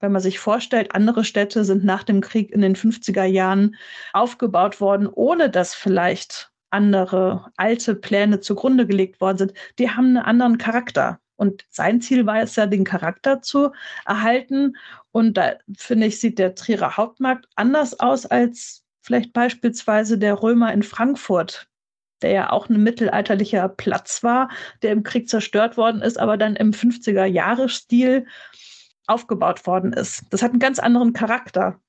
Wenn man sich vorstellt, andere Städte sind nach dem Krieg in den 50er Jahren aufgebaut worden, ohne dass vielleicht andere alte Pläne zugrunde gelegt worden sind, die haben einen anderen Charakter. Und sein Ziel war es ja, den Charakter zu erhalten. Und da finde ich, sieht der Trierer Hauptmarkt anders aus als vielleicht beispielsweise der Römer in Frankfurt, der ja auch ein mittelalterlicher Platz war, der im Krieg zerstört worden ist, aber dann im 50er-Jahre-Stil aufgebaut worden ist. Das hat einen ganz anderen Charakter.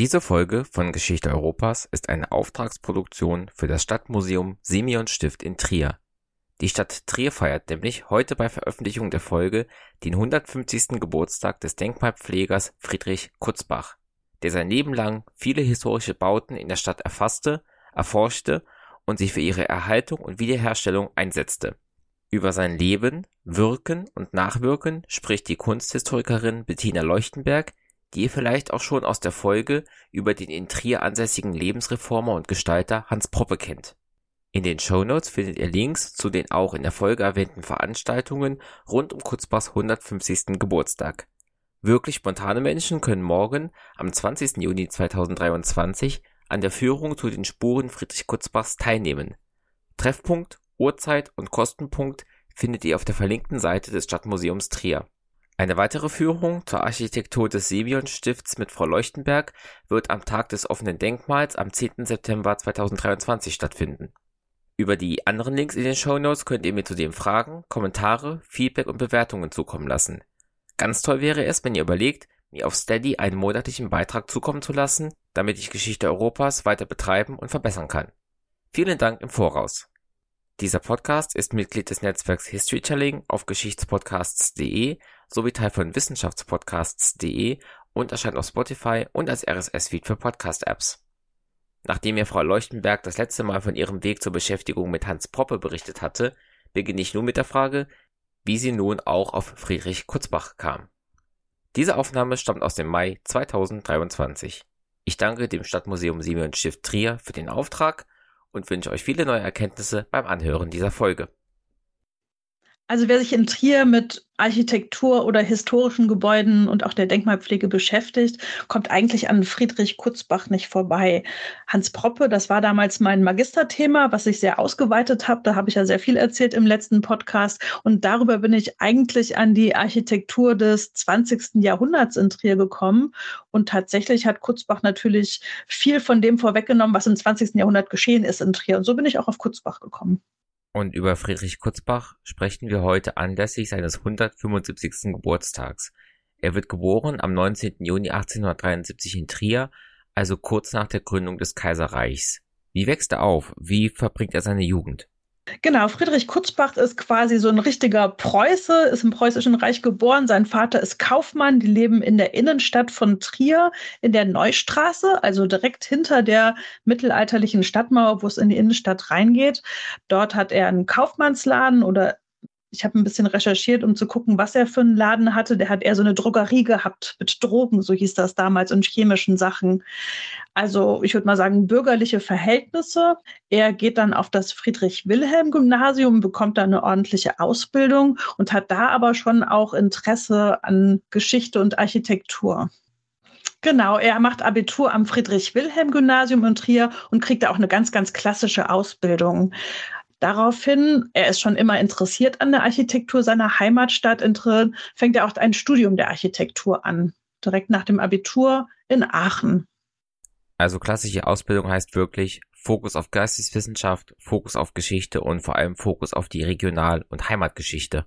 Diese Folge von Geschichte Europas ist eine Auftragsproduktion für das Stadtmuseum Simeon Stift in Trier. Die Stadt Trier feiert nämlich heute bei Veröffentlichung der Folge den 150. Geburtstag des Denkmalpflegers Friedrich Kutzbach, der sein Leben lang viele historische Bauten in der Stadt erfasste, erforschte und sich für ihre Erhaltung und Wiederherstellung einsetzte. Über sein Leben, Wirken und Nachwirken spricht die Kunsthistorikerin Bettina Leuchtenberg die ihr vielleicht auch schon aus der Folge über den in Trier ansässigen Lebensreformer und Gestalter Hans Proppe kennt. In den Shownotes findet ihr Links zu den auch in der Folge erwähnten Veranstaltungen rund um Kutzbachs 150. Geburtstag. Wirklich spontane Menschen können morgen, am 20. Juni 2023, an der Führung zu den Spuren Friedrich Kutzbachs teilnehmen. Treffpunkt, Uhrzeit und Kostenpunkt findet ihr auf der verlinkten Seite des Stadtmuseums Trier. Eine weitere Führung zur Architektur des Simeon-Stifts mit Frau Leuchtenberg wird am Tag des offenen Denkmals am 10. September 2023 stattfinden. Über die anderen Links in den Shownotes könnt ihr mir zudem Fragen, Kommentare, Feedback und Bewertungen zukommen lassen. Ganz toll wäre es, wenn ihr überlegt, mir auf Steady einen monatlichen Beitrag zukommen zu lassen, damit ich Geschichte Europas weiter betreiben und verbessern kann. Vielen Dank im Voraus. Dieser Podcast ist Mitglied des Netzwerks Historytelling auf geschichtspodcasts.de sowie Teil von wissenschaftspodcasts.de und erscheint auf Spotify und als RSS-Feed für Podcast-Apps. Nachdem mir Frau Leuchtenberg das letzte Mal von ihrem Weg zur Beschäftigung mit Hans Poppe berichtet hatte, beginne ich nun mit der Frage, wie sie nun auch auf Friedrich Kutzbach kam. Diese Aufnahme stammt aus dem Mai 2023. Ich danke dem Stadtmuseum Simeon Stift Trier für den Auftrag und wünsche euch viele neue Erkenntnisse beim Anhören dieser Folge. Also wer sich in Trier mit Architektur oder historischen Gebäuden und auch der Denkmalpflege beschäftigt, kommt eigentlich an Friedrich Kutzbach nicht vorbei. Hans Proppe, das war damals mein Magisterthema, was ich sehr ausgeweitet habe. Da habe ich ja sehr viel erzählt im letzten Podcast. Und darüber bin ich eigentlich an die Architektur des 20. Jahrhunderts in Trier gekommen. Und tatsächlich hat Kutzbach natürlich viel von dem vorweggenommen, was im 20. Jahrhundert geschehen ist in Trier. Und so bin ich auch auf Kutzbach gekommen. Und über Friedrich Kutzbach sprechen wir heute anlässlich seines 175. Geburtstags. Er wird geboren am 19. Juni 1873 in Trier, also kurz nach der Gründung des Kaiserreichs. Wie wächst er auf? Wie verbringt er seine Jugend? Genau, Friedrich Kutzbach ist quasi so ein richtiger Preuße, ist im Preußischen Reich geboren. Sein Vater ist Kaufmann. Die leben in der Innenstadt von Trier in der Neustraße, also direkt hinter der mittelalterlichen Stadtmauer, wo es in die Innenstadt reingeht. Dort hat er einen Kaufmannsladen oder ich habe ein bisschen recherchiert, um zu gucken, was er für einen Laden hatte. Der hat eher so eine Drogerie gehabt mit Drogen, so hieß das damals, und chemischen Sachen. Also ich würde mal sagen, bürgerliche Verhältnisse. Er geht dann auf das Friedrich-Wilhelm-Gymnasium, bekommt da eine ordentliche Ausbildung und hat da aber schon auch Interesse an Geschichte und Architektur. Genau, er macht Abitur am Friedrich-Wilhelm-Gymnasium in Trier und kriegt da auch eine ganz, ganz klassische Ausbildung. Daraufhin, er ist schon immer interessiert an der Architektur seiner Heimatstadt fängt er auch ein Studium der Architektur an, direkt nach dem Abitur in Aachen. Also klassische Ausbildung heißt wirklich Fokus auf Geisteswissenschaft, Fokus auf Geschichte und vor allem Fokus auf die Regional- und Heimatgeschichte.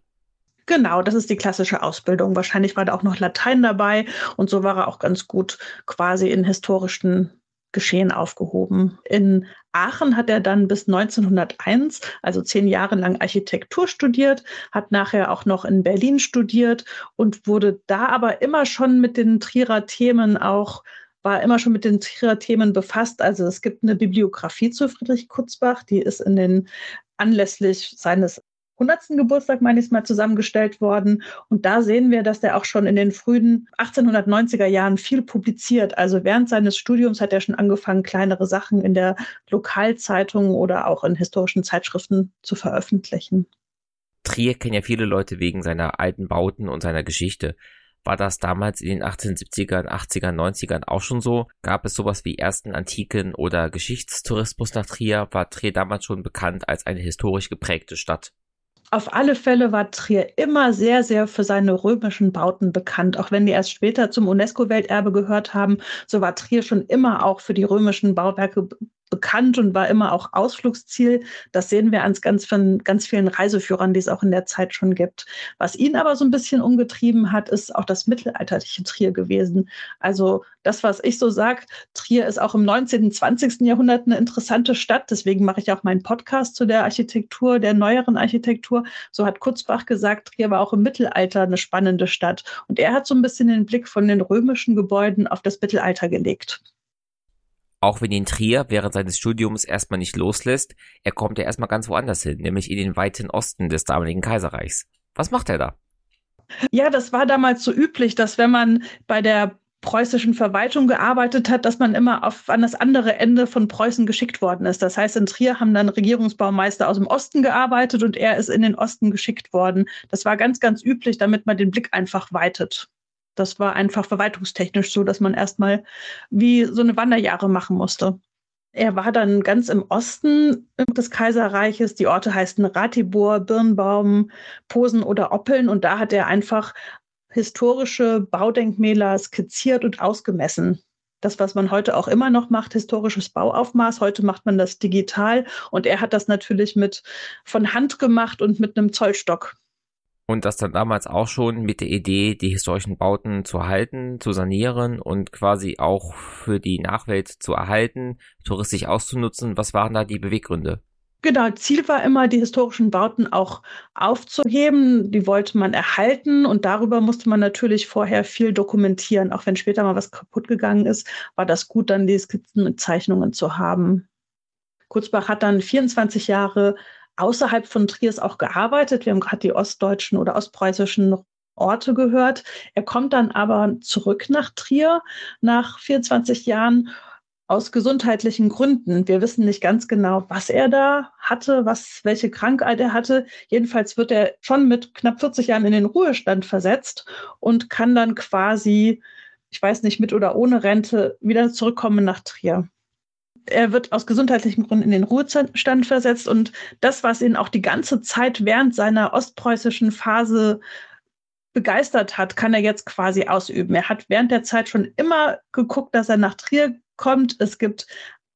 Genau, das ist die klassische Ausbildung. Wahrscheinlich war da auch noch Latein dabei und so war er auch ganz gut quasi in historischen Geschehen aufgehoben. In Aachen hat er dann bis 1901, also zehn Jahre lang Architektur studiert, hat nachher auch noch in Berlin studiert und wurde da aber immer schon mit den Trierer Themen auch war immer schon mit den Trierer Themen befasst. Also es gibt eine Bibliografie zu Friedrich Kutzbach, die ist in den anlässlich seines 100. Geburtstag, meine ich, mal zusammengestellt worden. Und da sehen wir, dass der auch schon in den frühen 1890er Jahren viel publiziert. Also während seines Studiums hat er schon angefangen, kleinere Sachen in der Lokalzeitung oder auch in historischen Zeitschriften zu veröffentlichen. Trier kennen ja viele Leute wegen seiner alten Bauten und seiner Geschichte. War das damals in den 1870ern, 80ern, 90ern auch schon so? Gab es sowas wie ersten antiken oder Geschichtstourismus nach Trier? War Trier damals schon bekannt als eine historisch geprägte Stadt? Auf alle Fälle war Trier immer sehr, sehr für seine römischen Bauten bekannt. Auch wenn die erst später zum UNESCO-Welterbe gehört haben, so war Trier schon immer auch für die römischen Bauwerke bekannt und war immer auch Ausflugsziel. Das sehen wir an ganz, ganz vielen Reiseführern, die es auch in der Zeit schon gibt. Was ihn aber so ein bisschen umgetrieben hat, ist auch das mittelalterliche Trier gewesen. Also das, was ich so sage, Trier ist auch im 19., 20. Jahrhundert eine interessante Stadt. Deswegen mache ich auch meinen Podcast zu der Architektur, der neueren Architektur. So hat Kurzbach gesagt, Trier war auch im Mittelalter eine spannende Stadt. Und er hat so ein bisschen den Blick von den römischen Gebäuden auf das Mittelalter gelegt auch wenn ihn Trier während seines Studiums erstmal nicht loslässt, er kommt ja erstmal ganz woanders hin, nämlich in den weiten Osten des damaligen Kaiserreichs. Was macht er da? Ja, das war damals so üblich, dass wenn man bei der preußischen Verwaltung gearbeitet hat, dass man immer auf, an das andere Ende von Preußen geschickt worden ist. Das heißt, in Trier haben dann Regierungsbaumeister aus dem Osten gearbeitet und er ist in den Osten geschickt worden. Das war ganz, ganz üblich, damit man den Blick einfach weitet. Das war einfach verwaltungstechnisch so, dass man erstmal wie so eine Wanderjahre machen musste. Er war dann ganz im Osten des Kaiserreiches. Die Orte heißen Ratibor, Birnbaum, Posen oder Oppeln. Und da hat er einfach historische Baudenkmäler skizziert und ausgemessen. Das, was man heute auch immer noch macht, historisches Bauaufmaß. Heute macht man das digital. Und er hat das natürlich mit von Hand gemacht und mit einem Zollstock und das dann damals auch schon mit der Idee, die historischen Bauten zu erhalten, zu sanieren und quasi auch für die Nachwelt zu erhalten, touristisch auszunutzen. Was waren da die Beweggründe? Genau, Ziel war immer, die historischen Bauten auch aufzuheben. Die wollte man erhalten und darüber musste man natürlich vorher viel dokumentieren. Auch wenn später mal was kaputt gegangen ist, war das gut, dann die Skizzen und Zeichnungen zu haben. Kurzbach hat dann 24 Jahre außerhalb von Triers auch gearbeitet. Wir haben gerade die ostdeutschen oder ostpreußischen Orte gehört. Er kommt dann aber zurück nach Trier nach 24 Jahren aus gesundheitlichen Gründen. Wir wissen nicht ganz genau, was er da hatte, was, welche Krankheit er hatte. Jedenfalls wird er schon mit knapp 40 Jahren in den Ruhestand versetzt und kann dann quasi, ich weiß nicht, mit oder ohne Rente wieder zurückkommen nach Trier er wird aus gesundheitlichen Gründen in den Ruhestand versetzt und das, was ihn auch die ganze Zeit während seiner ostpreußischen Phase begeistert hat, kann er jetzt quasi ausüben. Er hat während der Zeit schon immer geguckt, dass er nach Trier kommt. Es gibt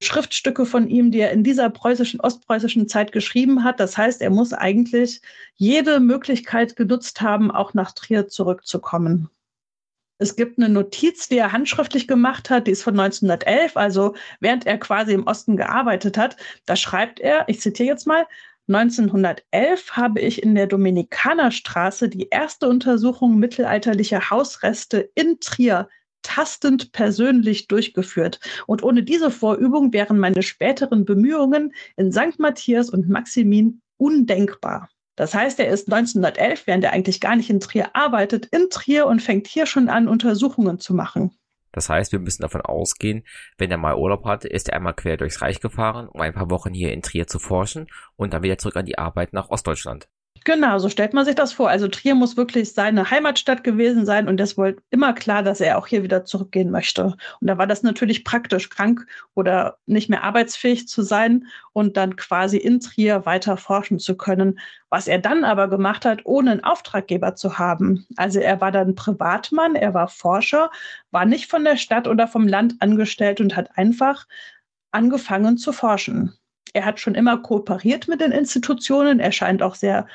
Schriftstücke von ihm, die er in dieser preußischen, ostpreußischen Zeit geschrieben hat. Das heißt, er muss eigentlich jede Möglichkeit genutzt haben, auch nach Trier zurückzukommen. Es gibt eine Notiz, die er handschriftlich gemacht hat, die ist von 1911, also während er quasi im Osten gearbeitet hat. Da schreibt er, ich zitiere jetzt mal, 1911 habe ich in der Dominikanerstraße die erste Untersuchung mittelalterlicher Hausreste in Trier tastend persönlich durchgeführt. Und ohne diese Vorübung wären meine späteren Bemühungen in St. Matthias und Maximin undenkbar. Das heißt, er ist 1911, während er eigentlich gar nicht in Trier arbeitet, in Trier und fängt hier schon an, Untersuchungen zu machen. Das heißt, wir müssen davon ausgehen, wenn er mal Urlaub hatte, ist er einmal quer durchs Reich gefahren, um ein paar Wochen hier in Trier zu forschen und dann wieder zurück an die Arbeit nach Ostdeutschland. Genau, so stellt man sich das vor. Also Trier muss wirklich seine Heimatstadt gewesen sein und es war immer klar, dass er auch hier wieder zurückgehen möchte. Und da war das natürlich praktisch, krank oder nicht mehr arbeitsfähig zu sein und dann quasi in Trier weiter forschen zu können. Was er dann aber gemacht hat, ohne einen Auftraggeber zu haben. Also er war dann Privatmann, er war Forscher, war nicht von der Stadt oder vom Land angestellt und hat einfach angefangen zu forschen er hat schon immer kooperiert mit den Institutionen. Er scheint auch sehr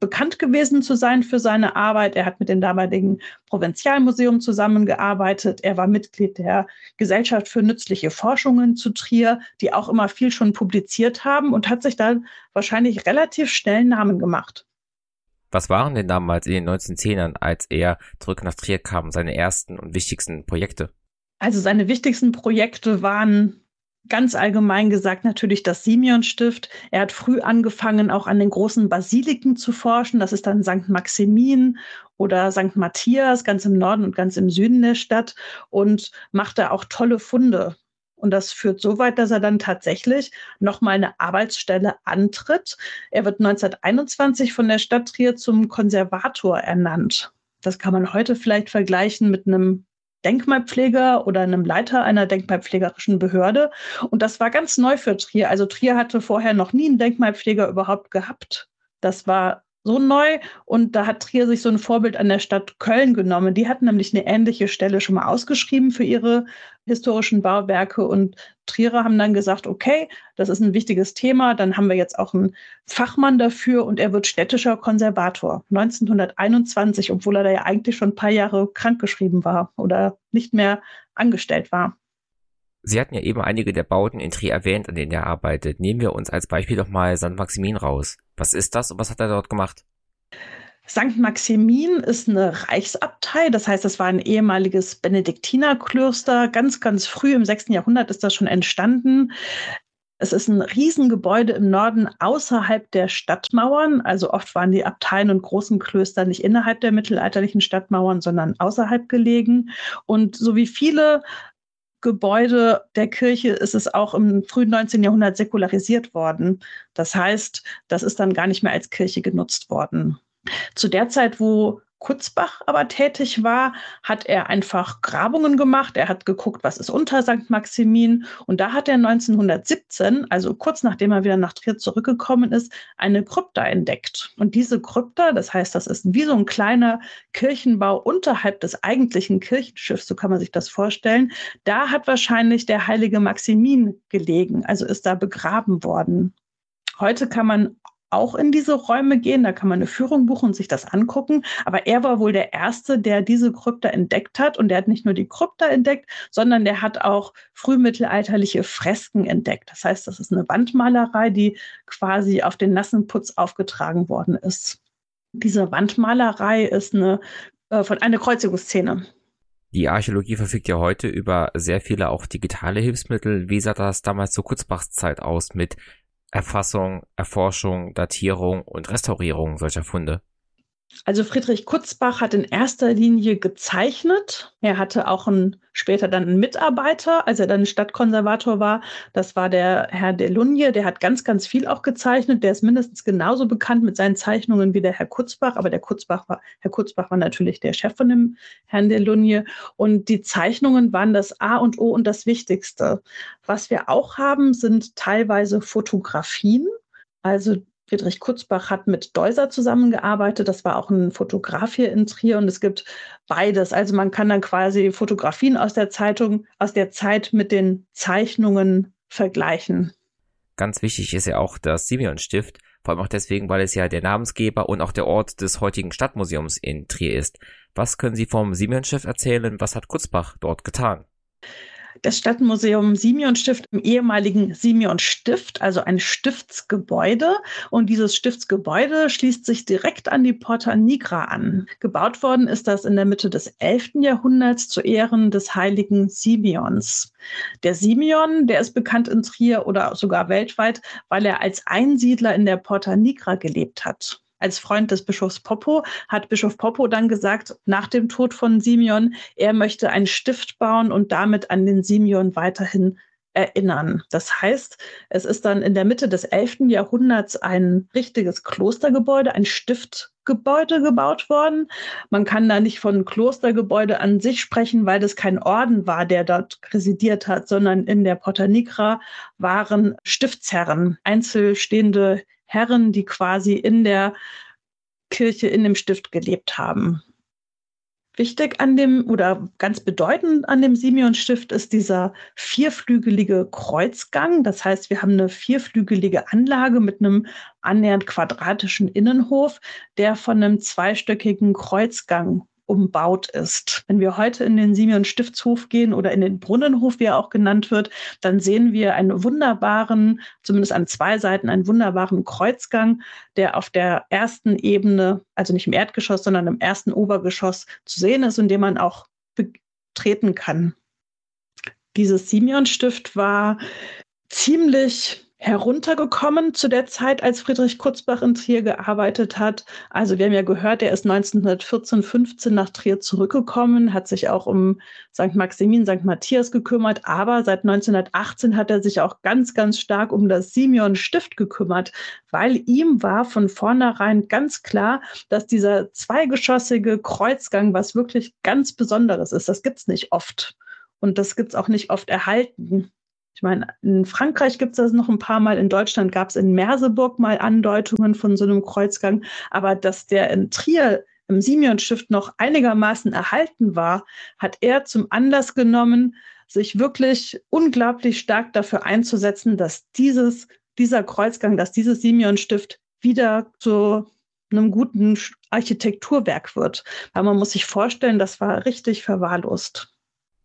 bekannt gewesen zu sein für seine Arbeit. Er hat mit dem damaligen Provinzialmuseum zusammengearbeitet. Er war Mitglied der Gesellschaft für nützliche Forschungen zu Trier, die auch immer viel schon publiziert haben und hat sich dann wahrscheinlich relativ schnell Namen gemacht. Was waren denn damals in den 1910ern, als er zurück nach Trier kam, seine ersten und wichtigsten Projekte? Also seine wichtigsten Projekte waren ganz allgemein gesagt natürlich das Simeon-Stift. Er hat früh angefangen, auch an den großen Basiliken zu forschen. Das ist dann St. Maximin oder St. Matthias, ganz im Norden und ganz im Süden der Stadt und machte auch tolle Funde. Und das führt so weit, dass er dann tatsächlich nochmal eine Arbeitsstelle antritt. Er wird 1921 von der Stadt Trier zum Konservator ernannt. Das kann man heute vielleicht vergleichen mit einem Denkmalpfleger oder einem Leiter einer denkmalpflegerischen Behörde. Und das war ganz neu für Trier. Also Trier hatte vorher noch nie einen Denkmalpfleger überhaupt gehabt. Das war so neu und da hat Trier sich so ein Vorbild an der Stadt Köln genommen. Die hatten nämlich eine ähnliche Stelle schon mal ausgeschrieben für ihre historischen Bauwerke und Trierer haben dann gesagt, okay, das ist ein wichtiges Thema, dann haben wir jetzt auch einen Fachmann dafür und er wird städtischer Konservator. 1921, obwohl er da ja eigentlich schon ein paar Jahre krankgeschrieben war oder nicht mehr angestellt war. Sie hatten ja eben einige der Bauten in Trier erwähnt, an denen er arbeitet. Nehmen wir uns als Beispiel doch mal St. Maximin raus. Was ist das und was hat er dort gemacht? St. Maximin ist eine Reichsabtei, das heißt, das war ein ehemaliges Benediktinerklöster. Ganz, ganz früh im 6. Jahrhundert ist das schon entstanden. Es ist ein Riesengebäude im Norden außerhalb der Stadtmauern. Also oft waren die Abteien und großen Klöster nicht innerhalb der mittelalterlichen Stadtmauern, sondern außerhalb gelegen. Und so wie viele Gebäude der Kirche ist es auch im frühen 19. Jahrhundert säkularisiert worden. Das heißt, das ist dann gar nicht mehr als Kirche genutzt worden. Zu der Zeit, wo Kutzbach aber tätig war, hat er einfach Grabungen gemacht. Er hat geguckt, was ist unter St. Maximin. Und da hat er 1917, also kurz nachdem er wieder nach Trier zurückgekommen ist, eine Krypta entdeckt. Und diese Krypta, das heißt, das ist wie so ein kleiner Kirchenbau unterhalb des eigentlichen Kirchenschiffs, so kann man sich das vorstellen. Da hat wahrscheinlich der heilige Maximin gelegen, also ist da begraben worden. Heute kann man auch in diese Räume gehen. Da kann man eine Führung buchen und sich das angucken. Aber er war wohl der Erste, der diese Krypta entdeckt hat. Und der hat nicht nur die Krypta entdeckt, sondern der hat auch frühmittelalterliche Fresken entdeckt. Das heißt, das ist eine Wandmalerei, die quasi auf den nassen Putz aufgetragen worden ist. Diese Wandmalerei ist eine, äh, von einer Kreuzigungsszene. Die Archäologie verfügt ja heute über sehr viele auch digitale Hilfsmittel. Wie sah das damals zur Kurzbachs Zeit aus mit Erfassung, Erforschung, Datierung und Restaurierung solcher Funde. Also Friedrich Kutzbach hat in erster Linie gezeichnet. Er hatte auch einen, später dann einen Mitarbeiter, als er dann Stadtkonservator war. Das war der Herr de Lunje. Der hat ganz, ganz viel auch gezeichnet. Der ist mindestens genauso bekannt mit seinen Zeichnungen wie der Herr Kutzbach. Aber der Kutzbach war, Herr Kutzbach war natürlich der Chef von dem Herrn de Lunje. Und die Zeichnungen waren das A und O und das Wichtigste. Was wir auch haben, sind teilweise Fotografien. Also Friedrich Kutzbach hat mit Deuser zusammengearbeitet. Das war auch ein Fotograf hier in Trier und es gibt beides. Also man kann dann quasi Fotografien aus der Zeitung, aus der Zeit mit den Zeichnungen vergleichen. Ganz wichtig ist ja auch das Simeon-Stift, vor allem auch deswegen, weil es ja der Namensgeber und auch der Ort des heutigen Stadtmuseums in Trier ist. Was können Sie vom Simeon-Stift erzählen? Was hat Kutzbach dort getan? Das Stadtmuseum Simeon-Stift im ehemaligen Simeon-Stift, also ein Stiftsgebäude. Und dieses Stiftsgebäude schließt sich direkt an die Porta Nigra an. Gebaut worden ist das in der Mitte des 11. Jahrhunderts zu Ehren des heiligen Simeons. Der Simeon, der ist bekannt in Trier oder sogar weltweit, weil er als Einsiedler in der Porta Nigra gelebt hat als Freund des Bischofs Popo, hat Bischof Popo dann gesagt, nach dem Tod von Simeon, er möchte einen Stift bauen und damit an den Simeon weiterhin erinnern. Das heißt, es ist dann in der Mitte des 11. Jahrhunderts ein richtiges Klostergebäude, ein Stiftgebäude gebaut worden. Man kann da nicht von Klostergebäude an sich sprechen, weil das kein Orden war, der dort residiert hat, sondern in der Porta Nigra waren Stiftsherren, einzelstehende Herren, die quasi in der Kirche, in dem Stift gelebt haben. Wichtig an dem oder ganz bedeutend an dem Simeon-Stift ist dieser vierflügelige Kreuzgang. Das heißt, wir haben eine vierflügelige Anlage mit einem annähernd quadratischen Innenhof, der von einem zweistöckigen Kreuzgang umbaut ist. Wenn wir heute in den Simeon Stiftshof gehen oder in den Brunnenhof, wie er auch genannt wird, dann sehen wir einen wunderbaren, zumindest an zwei Seiten, einen wunderbaren Kreuzgang, der auf der ersten Ebene, also nicht im Erdgeschoss, sondern im ersten Obergeschoss zu sehen ist und den man auch betreten kann. Dieses Simeon-Stift war ziemlich heruntergekommen zu der Zeit, als Friedrich Kurzbach in Trier gearbeitet hat. Also wir haben ja gehört, er ist 1914, 15 nach Trier zurückgekommen, hat sich auch um St. Maximin, St. Matthias gekümmert, aber seit 1918 hat er sich auch ganz, ganz stark um das Simeon Stift gekümmert, weil ihm war von vornherein ganz klar, dass dieser zweigeschossige Kreuzgang was wirklich ganz Besonderes ist. Das gibt's nicht oft. Und das gibt's auch nicht oft erhalten. Ich meine, in Frankreich gibt es das noch ein paar Mal, in Deutschland gab es in Merseburg mal Andeutungen von so einem Kreuzgang, aber dass der in Trier im Simeon-Stift noch einigermaßen erhalten war, hat er zum Anlass genommen, sich wirklich unglaublich stark dafür einzusetzen, dass dieses, dieser Kreuzgang, dass dieses Simeon-Stift wieder zu einem guten Architekturwerk wird. Weil man muss sich vorstellen, das war richtig verwahrlost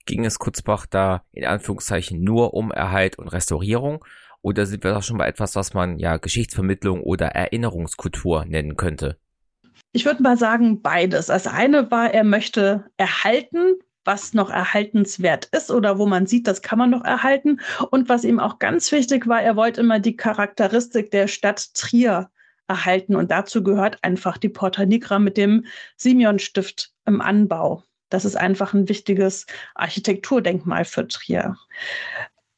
ging es Kurzbach da in Anführungszeichen nur um Erhalt und Restaurierung oder sind wir da schon bei etwas, was man ja Geschichtsvermittlung oder Erinnerungskultur nennen könnte? Ich würde mal sagen beides. Das eine war, er möchte erhalten, was noch erhaltenswert ist oder wo man sieht, das kann man noch erhalten. Und was ihm auch ganz wichtig war, er wollte immer die Charakteristik der Stadt Trier erhalten. Und dazu gehört einfach die Porta Nigra mit dem Simeon-Stift im Anbau. Das ist einfach ein wichtiges Architekturdenkmal für Trier.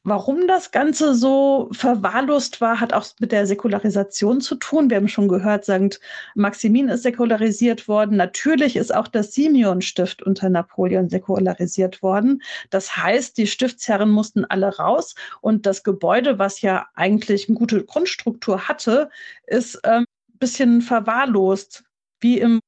Warum das Ganze so verwahrlost war, hat auch mit der Säkularisation zu tun. Wir haben schon gehört, St. Maximin ist säkularisiert worden. Natürlich ist auch das Simeon-Stift unter Napoleon säkularisiert worden. Das heißt, die Stiftsherren mussten alle raus und das Gebäude, was ja eigentlich eine gute Grundstruktur hatte, ist ein ähm, bisschen verwahrlost, wie im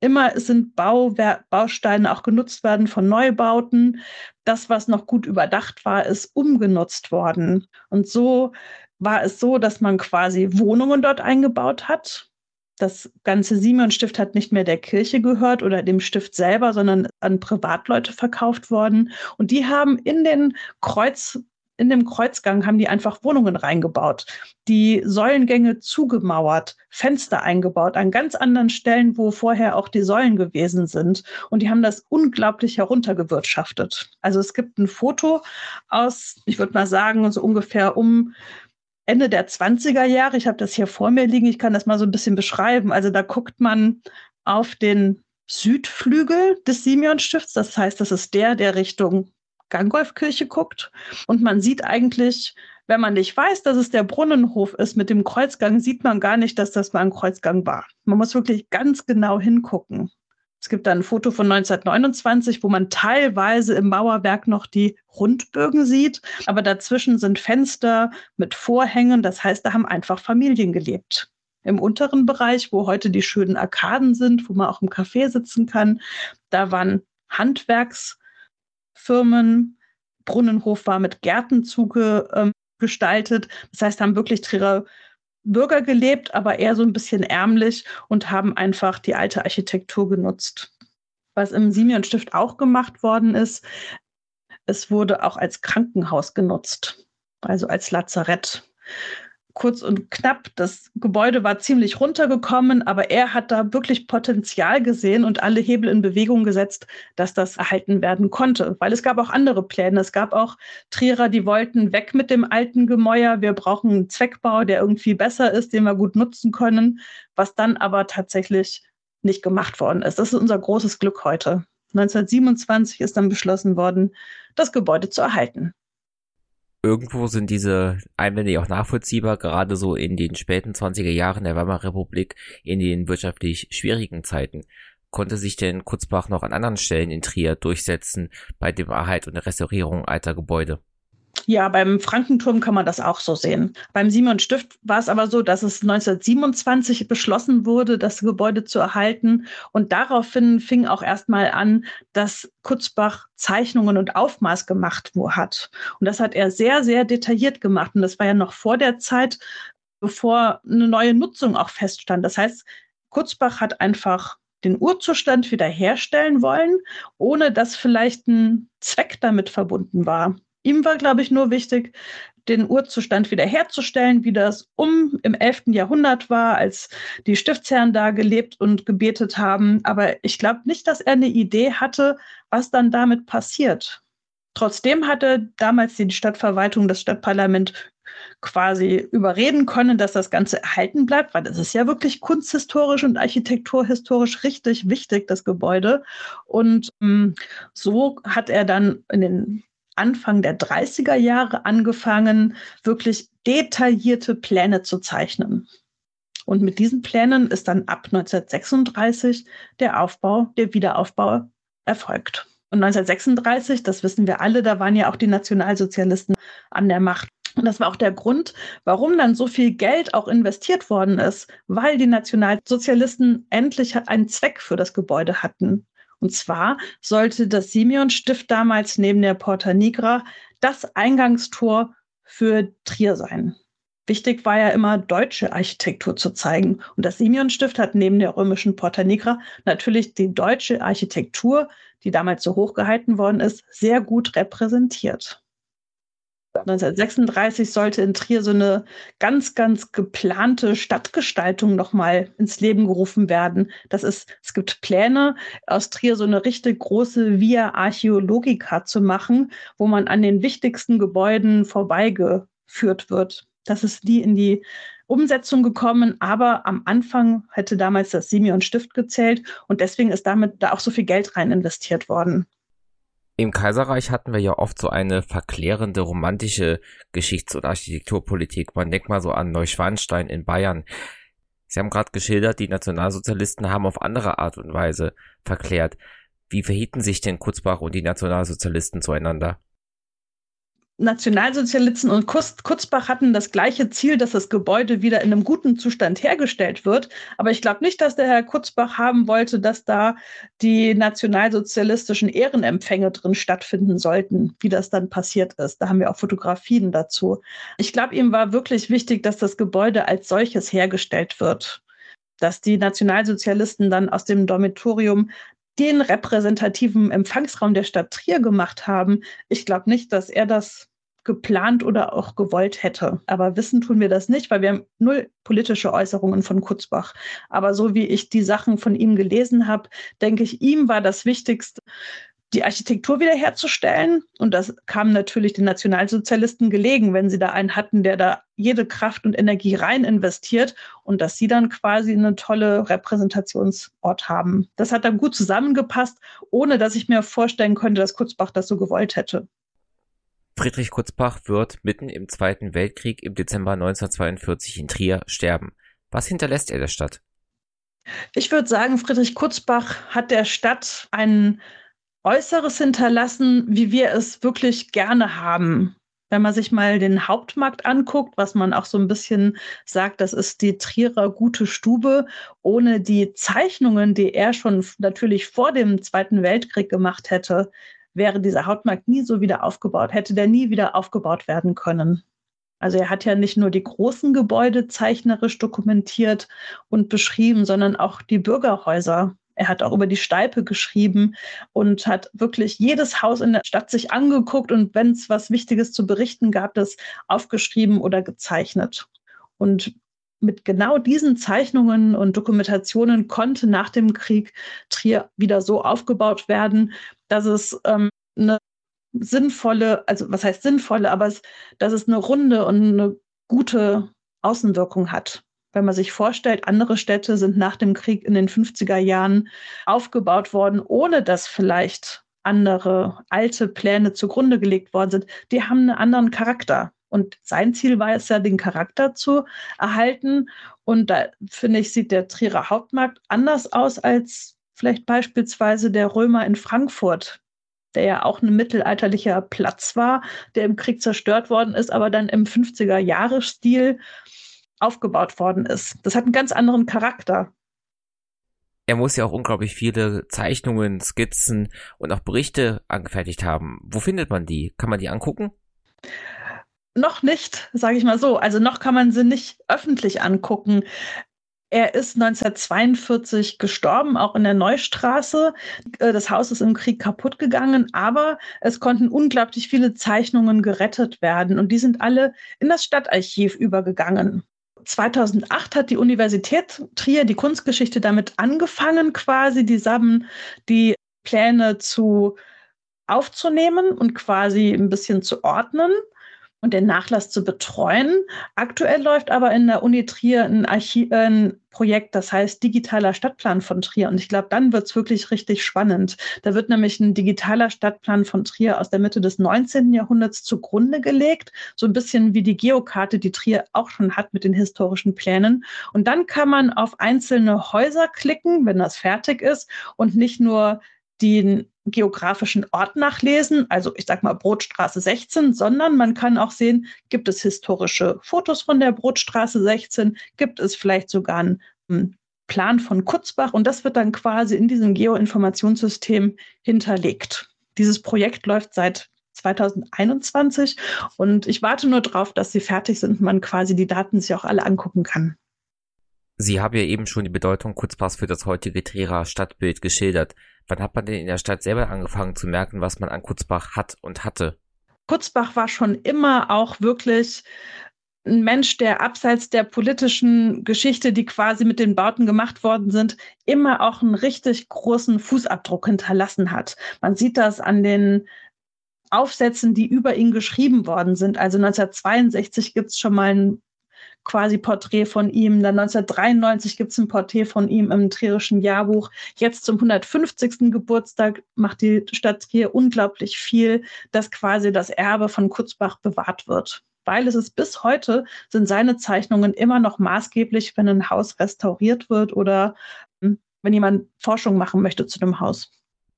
immer sind Bauwer Bausteine auch genutzt werden von Neubauten. Das, was noch gut überdacht war, ist umgenutzt worden. Und so war es so, dass man quasi Wohnungen dort eingebaut hat. Das ganze Simeon-Stift hat nicht mehr der Kirche gehört oder dem Stift selber, sondern an Privatleute verkauft worden. Und die haben in den Kreuz, in dem Kreuzgang haben die einfach Wohnungen reingebaut, die Säulengänge zugemauert, Fenster eingebaut an ganz anderen Stellen, wo vorher auch die Säulen gewesen sind. Und die haben das unglaublich heruntergewirtschaftet. Also es gibt ein Foto aus, ich würde mal sagen, so ungefähr um Ende der 20er Jahre. Ich habe das hier vor mir liegen. Ich kann das mal so ein bisschen beschreiben. Also da guckt man auf den Südflügel des Simeon-Stifts. Das heißt, das ist der, der Richtung Gangolfkirche guckt und man sieht eigentlich, wenn man nicht weiß, dass es der Brunnenhof ist mit dem Kreuzgang, sieht man gar nicht, dass das mal ein Kreuzgang war. Man muss wirklich ganz genau hingucken. Es gibt da ein Foto von 1929, wo man teilweise im Mauerwerk noch die Rundbögen sieht, aber dazwischen sind Fenster mit Vorhängen. Das heißt, da haben einfach Familien gelebt. Im unteren Bereich, wo heute die schönen Arkaden sind, wo man auch im Café sitzen kann, da waren Handwerks- Firmen. Brunnenhof war mit Gärten zugestaltet. Ähm, das heißt, haben wirklich Trierer Bürger gelebt, aber eher so ein bisschen ärmlich und haben einfach die alte Architektur genutzt. Was im Simeon-Stift auch gemacht worden ist, es wurde auch als Krankenhaus genutzt, also als Lazarett kurz und knapp, das Gebäude war ziemlich runtergekommen, aber er hat da wirklich Potenzial gesehen und alle Hebel in Bewegung gesetzt, dass das erhalten werden konnte. Weil es gab auch andere Pläne. Es gab auch Trierer, die wollten weg mit dem alten Gemäuer. Wir brauchen einen Zweckbau, der irgendwie besser ist, den wir gut nutzen können, was dann aber tatsächlich nicht gemacht worden ist. Das ist unser großes Glück heute. 1927 ist dann beschlossen worden, das Gebäude zu erhalten irgendwo sind diese Einwände ja auch nachvollziehbar, gerade so in den späten 20er Jahren der Weimarer Republik, in den wirtschaftlich schwierigen Zeiten. Konnte sich denn Kurzbach noch an anderen Stellen in Trier durchsetzen bei dem Erhalt und der Restaurierung alter Gebäude? Ja, beim Frankenturm kann man das auch so sehen. Beim Simon Stift war es aber so, dass es 1927 beschlossen wurde, das Gebäude zu erhalten. Und daraufhin fing auch erstmal an, dass Kutzbach Zeichnungen und Aufmaß gemacht hat. Und das hat er sehr, sehr detailliert gemacht. Und das war ja noch vor der Zeit, bevor eine neue Nutzung auch feststand. Das heißt, Kutzbach hat einfach den Urzustand wiederherstellen wollen, ohne dass vielleicht ein Zweck damit verbunden war. Ihm war, glaube ich, nur wichtig, den Urzustand wiederherzustellen, wie das um im 11. Jahrhundert war, als die Stiftsherren da gelebt und gebetet haben. Aber ich glaube nicht, dass er eine Idee hatte, was dann damit passiert. Trotzdem hatte damals die Stadtverwaltung, das Stadtparlament quasi überreden können, dass das Ganze erhalten bleibt, weil das ist ja wirklich kunsthistorisch und architekturhistorisch richtig wichtig, das Gebäude. Und ähm, so hat er dann in den Anfang der 30er Jahre angefangen, wirklich detaillierte Pläne zu zeichnen. Und mit diesen Plänen ist dann ab 1936 der Aufbau, der Wiederaufbau erfolgt. Und 1936, das wissen wir alle, da waren ja auch die Nationalsozialisten an der Macht. Und das war auch der Grund, warum dann so viel Geld auch investiert worden ist, weil die Nationalsozialisten endlich einen Zweck für das Gebäude hatten. Und zwar sollte das Simeon-Stift damals neben der Porta Nigra das Eingangstor für Trier sein. Wichtig war ja immer, deutsche Architektur zu zeigen. Und das Simeon-Stift hat neben der römischen Porta Nigra natürlich die deutsche Architektur, die damals so hochgehalten worden ist, sehr gut repräsentiert. 1936 sollte in Trier so eine ganz, ganz geplante Stadtgestaltung nochmal ins Leben gerufen werden. Das ist, es gibt Pläne, aus Trier so eine richtig große Via Archäologica zu machen, wo man an den wichtigsten Gebäuden vorbeigeführt wird. Das ist nie in die Umsetzung gekommen, aber am Anfang hätte damals das Simeon Stift gezählt und deswegen ist damit da auch so viel Geld rein investiert worden. Im Kaiserreich hatten wir ja oft so eine verklärende romantische Geschichts- und Architekturpolitik. Man denkt mal so an Neuschwanstein in Bayern. Sie haben gerade geschildert, die Nationalsozialisten haben auf andere Art und Weise verklärt. Wie verhielten sich denn Kutzbach und die Nationalsozialisten zueinander? Nationalsozialisten und Kutzbach hatten das gleiche Ziel, dass das Gebäude wieder in einem guten Zustand hergestellt wird. Aber ich glaube nicht, dass der Herr Kutzbach haben wollte, dass da die nationalsozialistischen Ehrenempfänge drin stattfinden sollten, wie das dann passiert ist. Da haben wir auch Fotografien dazu. Ich glaube, ihm war wirklich wichtig, dass das Gebäude als solches hergestellt wird. Dass die Nationalsozialisten dann aus dem Dormitorium den repräsentativen Empfangsraum der Stadt Trier gemacht haben. Ich glaube nicht, dass er das geplant oder auch gewollt hätte. Aber wissen tun wir das nicht, weil wir haben null politische Äußerungen von Kutzbach. Aber so wie ich die Sachen von ihm gelesen habe, denke ich, ihm war das Wichtigste, die Architektur wiederherzustellen. Und das kam natürlich den Nationalsozialisten gelegen, wenn sie da einen hatten, der da jede Kraft und Energie rein investiert und dass sie dann quasi einen tolle Repräsentationsort haben. Das hat dann gut zusammengepasst, ohne dass ich mir vorstellen könnte, dass Kutzbach das so gewollt hätte. Friedrich Kutzbach wird mitten im Zweiten Weltkrieg im Dezember 1942 in Trier sterben. Was hinterlässt er der Stadt? Ich würde sagen, Friedrich Kutzbach hat der Stadt ein Äußeres hinterlassen, wie wir es wirklich gerne haben. Wenn man sich mal den Hauptmarkt anguckt, was man auch so ein bisschen sagt, das ist die Trierer gute Stube, ohne die Zeichnungen, die er schon natürlich vor dem Zweiten Weltkrieg gemacht hätte, wäre dieser Hautmarkt nie so wieder aufgebaut, hätte der nie wieder aufgebaut werden können. Also er hat ja nicht nur die großen Gebäude zeichnerisch dokumentiert und beschrieben, sondern auch die Bürgerhäuser. Er hat auch über die Steipe geschrieben und hat wirklich jedes Haus in der Stadt sich angeguckt und wenn es was Wichtiges zu berichten gab, das aufgeschrieben oder gezeichnet. Und mit genau diesen Zeichnungen und Dokumentationen konnte nach dem Krieg Trier wieder so aufgebaut werden, dass es ähm, eine sinnvolle, also was heißt sinnvolle, aber es, dass es eine runde und eine gute Außenwirkung hat. Wenn man sich vorstellt, andere Städte sind nach dem Krieg in den 50er Jahren aufgebaut worden, ohne dass vielleicht andere alte Pläne zugrunde gelegt worden sind. Die haben einen anderen Charakter. Und sein Ziel war es ja, den Charakter zu erhalten. Und da finde ich, sieht der Trierer Hauptmarkt anders aus als vielleicht beispielsweise der Römer in Frankfurt. der ja auch ein mittelalterlicher Platz war, der im Krieg zerstört worden ist, aber dann im 50er-Jahre-Stil aufgebaut worden ist. Das hat einen ganz anderen Charakter. Er muss ja auch unglaublich viele Zeichnungen, Skizzen und auch Berichte angefertigt haben. Wo findet man die? Kann man die angucken? Noch nicht, sage ich mal so. Also noch kann man sie nicht öffentlich angucken. Er ist 1942 gestorben, auch in der Neustraße. Äh, das Haus ist im Krieg kaputt gegangen, aber es konnten unglaublich viele Zeichnungen gerettet werden und die sind alle in das Stadtarchiv übergegangen. 2008 hat die Universität Trier die Kunstgeschichte damit angefangen, quasi die Saben, die Pläne zu aufzunehmen und quasi ein bisschen zu ordnen und den Nachlass zu betreuen. Aktuell läuft aber in der Uni Trier ein, Archiv, ein Projekt, das heißt Digitaler Stadtplan von Trier. Und ich glaube, dann wird es wirklich richtig spannend. Da wird nämlich ein digitaler Stadtplan von Trier aus der Mitte des 19. Jahrhunderts zugrunde gelegt. So ein bisschen wie die Geokarte, die Trier auch schon hat mit den historischen Plänen. Und dann kann man auf einzelne Häuser klicken, wenn das fertig ist und nicht nur den geografischen Ort nachlesen, also ich sag mal Brotstraße 16, sondern man kann auch sehen, gibt es historische Fotos von der Brotstraße 16, gibt es vielleicht sogar einen Plan von Kutzbach und das wird dann quasi in diesem Geoinformationssystem hinterlegt. Dieses Projekt läuft seit 2021 und ich warte nur darauf, dass sie fertig sind und man quasi die Daten sich auch alle angucken kann. Sie haben ja eben schon die Bedeutung Kurzpass für das heutige Trierer Stadtbild geschildert. Wann hat man denn in der Stadt selber angefangen zu merken, was man an Kurzbach hat und hatte? Kurzbach war schon immer auch wirklich ein Mensch, der abseits der politischen Geschichte, die quasi mit den Bauten gemacht worden sind, immer auch einen richtig großen Fußabdruck hinterlassen hat. Man sieht das an den Aufsätzen, die über ihn geschrieben worden sind. Also 1962 gibt es schon mal ein quasi Porträt von ihm. Dann 1993 gibt es ein Porträt von ihm im Trierischen Jahrbuch. Jetzt zum 150. Geburtstag macht die Stadt Trier unglaublich viel, dass quasi das Erbe von Kutzbach bewahrt wird. Weil es ist bis heute sind seine Zeichnungen immer noch maßgeblich, wenn ein Haus restauriert wird oder hm, wenn jemand Forschung machen möchte zu dem Haus.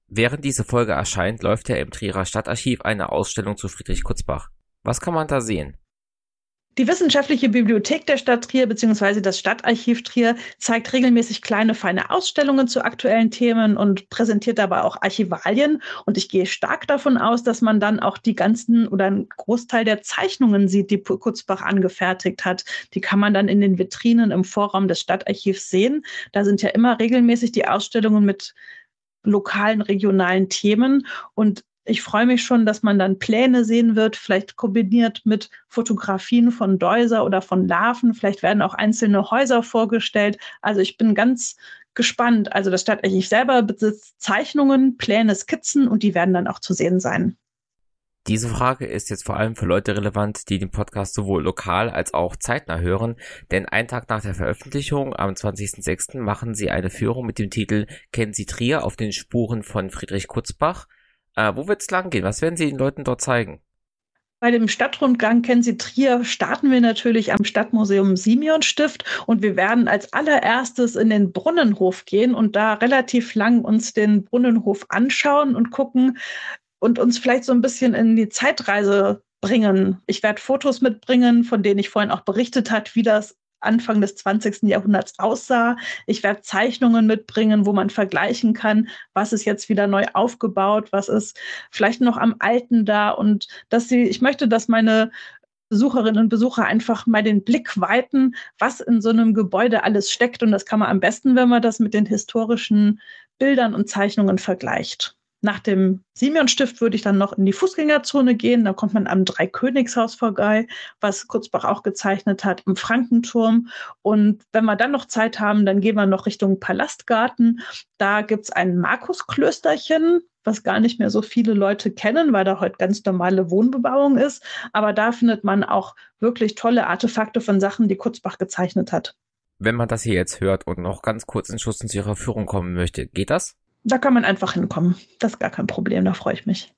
Während diese Folge erscheint, läuft ja im Trierer Stadtarchiv eine Ausstellung zu Friedrich Kutzbach. Was kann man da sehen? Die Wissenschaftliche Bibliothek der Stadt Trier bzw. das Stadtarchiv Trier zeigt regelmäßig kleine, feine Ausstellungen zu aktuellen Themen und präsentiert dabei auch Archivalien. Und ich gehe stark davon aus, dass man dann auch die ganzen oder einen Großteil der Zeichnungen sieht, die Kurzbach angefertigt hat. Die kann man dann in den Vitrinen im Vorraum des Stadtarchivs sehen. Da sind ja immer regelmäßig die Ausstellungen mit lokalen, regionalen Themen. Und ich freue mich schon, dass man dann Pläne sehen wird, vielleicht kombiniert mit Fotografien von Deuser oder von Larven. Vielleicht werden auch einzelne Häuser vorgestellt. Also ich bin ganz gespannt. Also das Stadtarchiv selber besitzt Zeichnungen, Pläne, Skizzen und die werden dann auch zu sehen sein. Diese Frage ist jetzt vor allem für Leute relevant, die den Podcast sowohl lokal als auch zeitnah hören, denn einen Tag nach der Veröffentlichung, am 20.06., machen sie eine Führung mit dem Titel Kennen Sie Trier auf den Spuren von Friedrich Kutzbach – äh, wo wird es lang gehen? Was werden Sie den Leuten dort zeigen? Bei dem Stadtrundgang Kennen Sie Trier starten wir natürlich am Stadtmuseum Simeon Stift und wir werden als allererstes in den Brunnenhof gehen und da relativ lang uns den Brunnenhof anschauen und gucken und uns vielleicht so ein bisschen in die Zeitreise bringen. Ich werde Fotos mitbringen, von denen ich vorhin auch berichtet habe, wie das Anfang des 20. Jahrhunderts aussah. Ich werde Zeichnungen mitbringen, wo man vergleichen kann, was ist jetzt wieder neu aufgebaut, was ist vielleicht noch am Alten da und dass sie, ich möchte, dass meine Besucherinnen und Besucher einfach mal den Blick weiten, was in so einem Gebäude alles steckt. Und das kann man am besten, wenn man das mit den historischen Bildern und Zeichnungen vergleicht. Nach dem Simeon-Stift würde ich dann noch in die Fußgängerzone gehen. Da kommt man am Dreikönigshaus vorbei, was Kurzbach auch gezeichnet hat, im Frankenturm. Und wenn wir dann noch Zeit haben, dann gehen wir noch Richtung Palastgarten. Da gibt es ein Markusklösterchen, was gar nicht mehr so viele Leute kennen, weil da heute ganz normale Wohnbebauung ist. Aber da findet man auch wirklich tolle Artefakte von Sachen, die Kurzbach gezeichnet hat. Wenn man das hier jetzt hört und noch ganz kurz in Schuss zu Ihrer Führung kommen möchte, geht das? Da kann man einfach hinkommen. Das ist gar kein Problem, da freue ich mich.